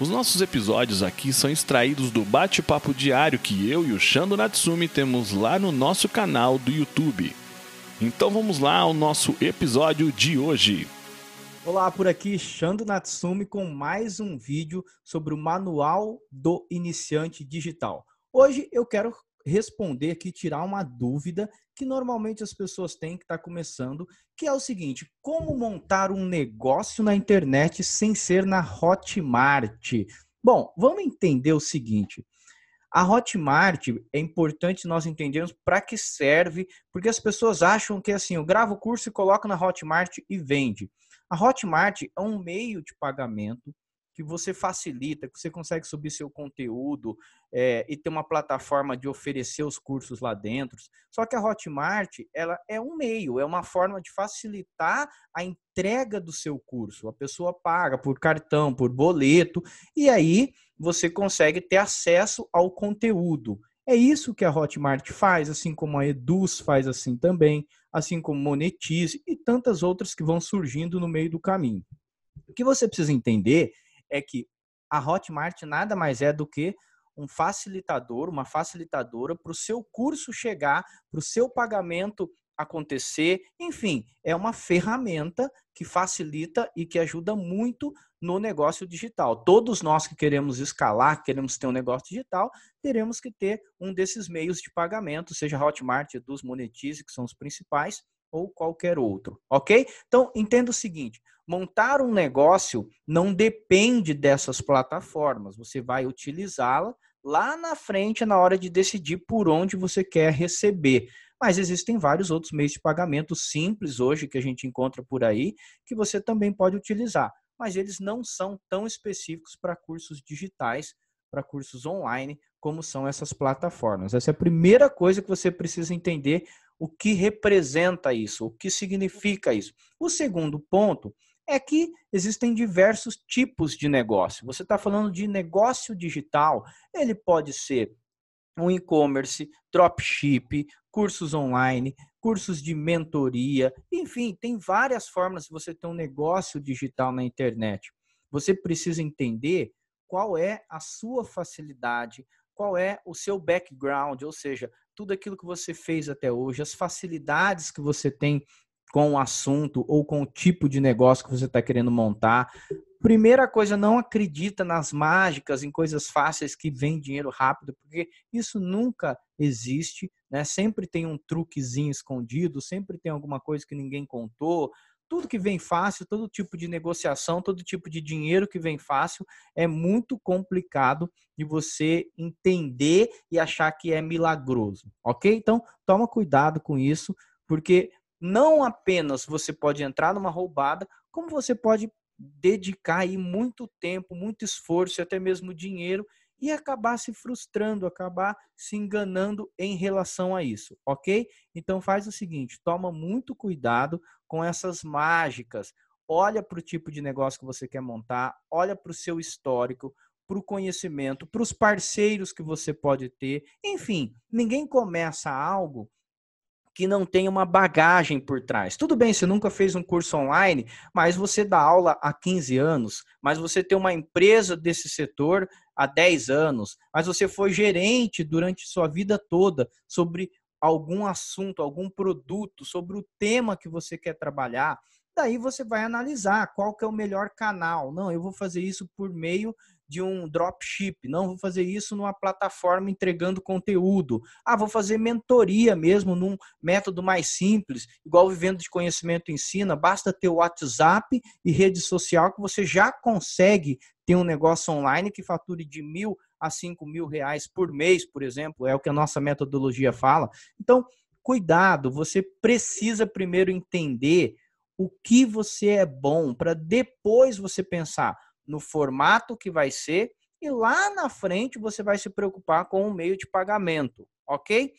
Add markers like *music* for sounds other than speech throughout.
Os nossos episódios aqui são extraídos do bate-papo diário que eu e o Shando Natsumi temos lá no nosso canal do YouTube. Então vamos lá ao nosso episódio de hoje. Olá, por aqui Shando Natsumi com mais um vídeo sobre o Manual do Iniciante Digital. Hoje eu quero responder aqui, tirar uma dúvida que normalmente as pessoas têm que está começando, que é o seguinte: como montar um negócio na internet sem ser na Hotmart? Bom, vamos entender o seguinte. A Hotmart é importante nós entendermos para que serve, porque as pessoas acham que assim, eu gravo o curso e coloco na Hotmart e vende. A Hotmart é um meio de pagamento que você facilita, que você consegue subir seu conteúdo é, e ter uma plataforma de oferecer os cursos lá dentro. Só que a Hotmart ela é um meio, é uma forma de facilitar a entrega do seu curso. A pessoa paga por cartão, por boleto, e aí você consegue ter acesso ao conteúdo. É isso que a Hotmart faz, assim como a Eduz faz assim também, assim como Monetize e tantas outras que vão surgindo no meio do caminho. O que você precisa entender é que a Hotmart nada mais é do que um facilitador, uma facilitadora para o seu curso chegar, para o seu pagamento acontecer. Enfim, é uma ferramenta que facilita e que ajuda muito no negócio digital. Todos nós que queremos escalar, queremos ter um negócio digital, teremos que ter um desses meios de pagamento, seja Hotmart, dos Monetize, que são os principais, ou qualquer outro, ok? Então, entenda o seguinte: montar um negócio não depende dessas plataformas, você vai utilizá-la lá na frente na hora de decidir por onde você quer receber. Mas existem vários outros meios de pagamento simples hoje que a gente encontra por aí que você também pode utilizar, mas eles não são tão específicos para cursos digitais, para cursos online, como são essas plataformas. Essa é a primeira coisa que você precisa entender o que representa isso, o que significa isso. O segundo ponto é que existem diversos tipos de negócio. Você está falando de negócio digital, ele pode ser um e-commerce, dropship, cursos online, cursos de mentoria, enfim, tem várias formas de você ter um negócio digital na internet. Você precisa entender qual é a sua facilidade, qual é o seu background, ou seja, tudo aquilo que você fez até hoje, as facilidades que você tem com o assunto ou com o tipo de negócio que você está querendo montar. Primeira coisa, não acredita nas mágicas, em coisas fáceis que vem dinheiro rápido, porque isso nunca existe, né? Sempre tem um truquezinho escondido, sempre tem alguma coisa que ninguém contou, tudo que vem fácil, todo tipo de negociação, todo tipo de dinheiro que vem fácil, é muito complicado de você entender e achar que é milagroso, ok? Então, toma cuidado com isso, porque não apenas você pode entrar numa roubada, como você pode dedicar aí muito tempo, muito esforço e até mesmo dinheiro e acabar se frustrando, acabar se enganando em relação a isso, ok? Então faz o seguinte, toma muito cuidado com essas mágicas. Olha para o tipo de negócio que você quer montar, olha para o seu histórico, para o conhecimento, para os parceiros que você pode ter. Enfim, ninguém começa algo que não tem uma bagagem por trás. Tudo bem, você nunca fez um curso online, mas você dá aula há 15 anos, mas você tem uma empresa desse setor há 10 anos, mas você foi gerente durante sua vida toda sobre algum assunto, algum produto, sobre o tema que você quer trabalhar. Daí você vai analisar qual que é o melhor canal. Não, eu vou fazer isso por meio de um dropship, não vou fazer isso numa plataforma entregando conteúdo. Ah, vou fazer mentoria mesmo num método mais simples, igual Vivendo de Conhecimento ensina, basta ter o WhatsApp e rede social que você já consegue ter um negócio online que fature de mil a cinco mil reais por mês, por exemplo, é o que a nossa metodologia fala. Então, cuidado, você precisa primeiro entender o que você é bom para depois você pensar no formato que vai ser e lá na frente você vai se preocupar com o meio de pagamento, ok?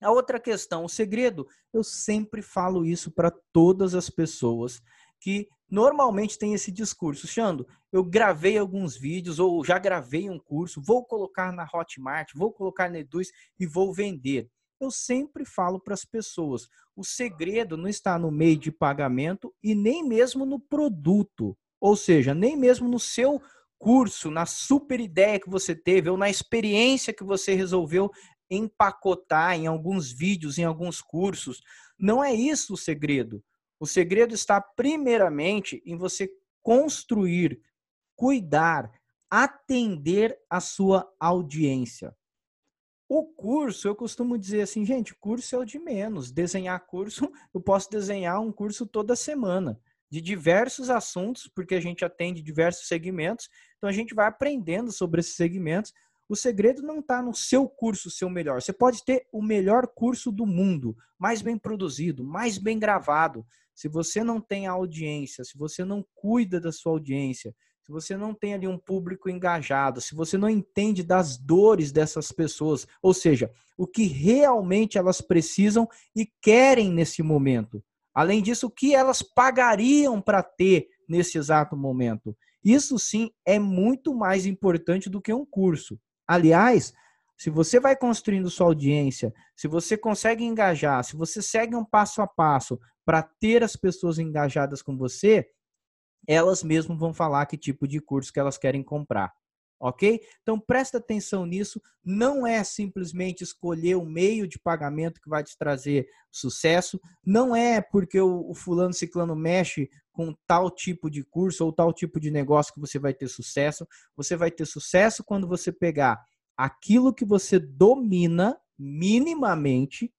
A outra questão, o segredo, eu sempre falo isso para todas as pessoas que normalmente tem esse discurso. Xando, eu gravei alguns vídeos ou já gravei um curso, vou colocar na Hotmart, vou colocar na Eduz e vou vender. Eu sempre falo para as pessoas, o segredo não está no meio de pagamento e nem mesmo no produto. Ou seja, nem mesmo no seu curso, na super ideia que você teve ou na experiência que você resolveu empacotar em alguns vídeos, em alguns cursos. Não é isso o segredo. O segredo está primeiramente em você construir, cuidar, atender a sua audiência. O curso, eu costumo dizer assim, gente, curso é o de menos. Desenhar curso, *laughs* eu posso desenhar um curso toda semana, de diversos assuntos, porque a gente atende diversos segmentos, então a gente vai aprendendo sobre esses segmentos o segredo não está no seu curso ser o melhor. Você pode ter o melhor curso do mundo, mais bem produzido, mais bem gravado. Se você não tem audiência, se você não cuida da sua audiência, se você não tem ali um público engajado, se você não entende das dores dessas pessoas, ou seja, o que realmente elas precisam e querem nesse momento. Além disso, o que elas pagariam para ter nesse exato momento. Isso sim é muito mais importante do que um curso. Aliás, se você vai construindo sua audiência, se você consegue engajar, se você segue um passo a passo para ter as pessoas engajadas com você, elas mesmas vão falar que tipo de curso que elas querem comprar. Ok? Então presta atenção nisso. Não é simplesmente escolher o meio de pagamento que vai te trazer sucesso. Não é porque o, o fulano ciclano mexe com tal tipo de curso ou tal tipo de negócio que você vai ter sucesso. Você vai ter sucesso quando você pegar aquilo que você domina minimamente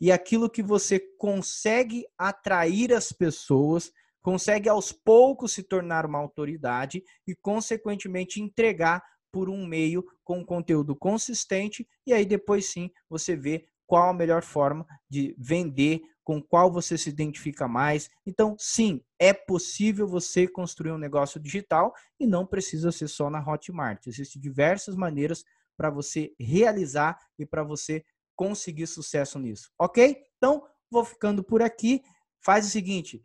e aquilo que você consegue atrair as pessoas, consegue aos poucos se tornar uma autoridade e, consequentemente, entregar por um meio com conteúdo consistente e aí depois sim você vê qual a melhor forma de vender com qual você se identifica mais. Então, sim, é possível você construir um negócio digital e não precisa ser só na Hotmart. Existem diversas maneiras para você realizar e para você conseguir sucesso nisso, ok? Então, vou ficando por aqui. Faz o seguinte,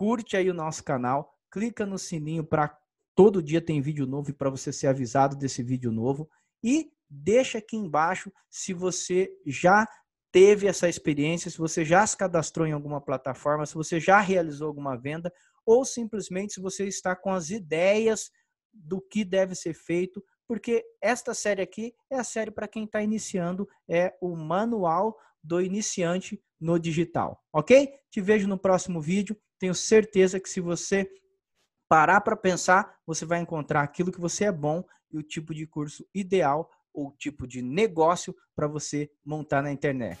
curte aí o nosso canal, clica no sininho para todo dia tem vídeo novo e para você ser avisado desse vídeo novo. E deixa aqui embaixo se você já teve essa experiência, se você já se cadastrou em alguma plataforma, se você já realizou alguma venda, ou simplesmente se você está com as ideias do que deve ser feito, porque esta série aqui é a série para quem está iniciando, é o manual do iniciante no digital, ok? Te vejo no próximo vídeo. Tenho certeza que se você parar para pensar, você vai encontrar aquilo que você é bom e o tipo de curso ideal ou tipo de negócio para você montar na internet.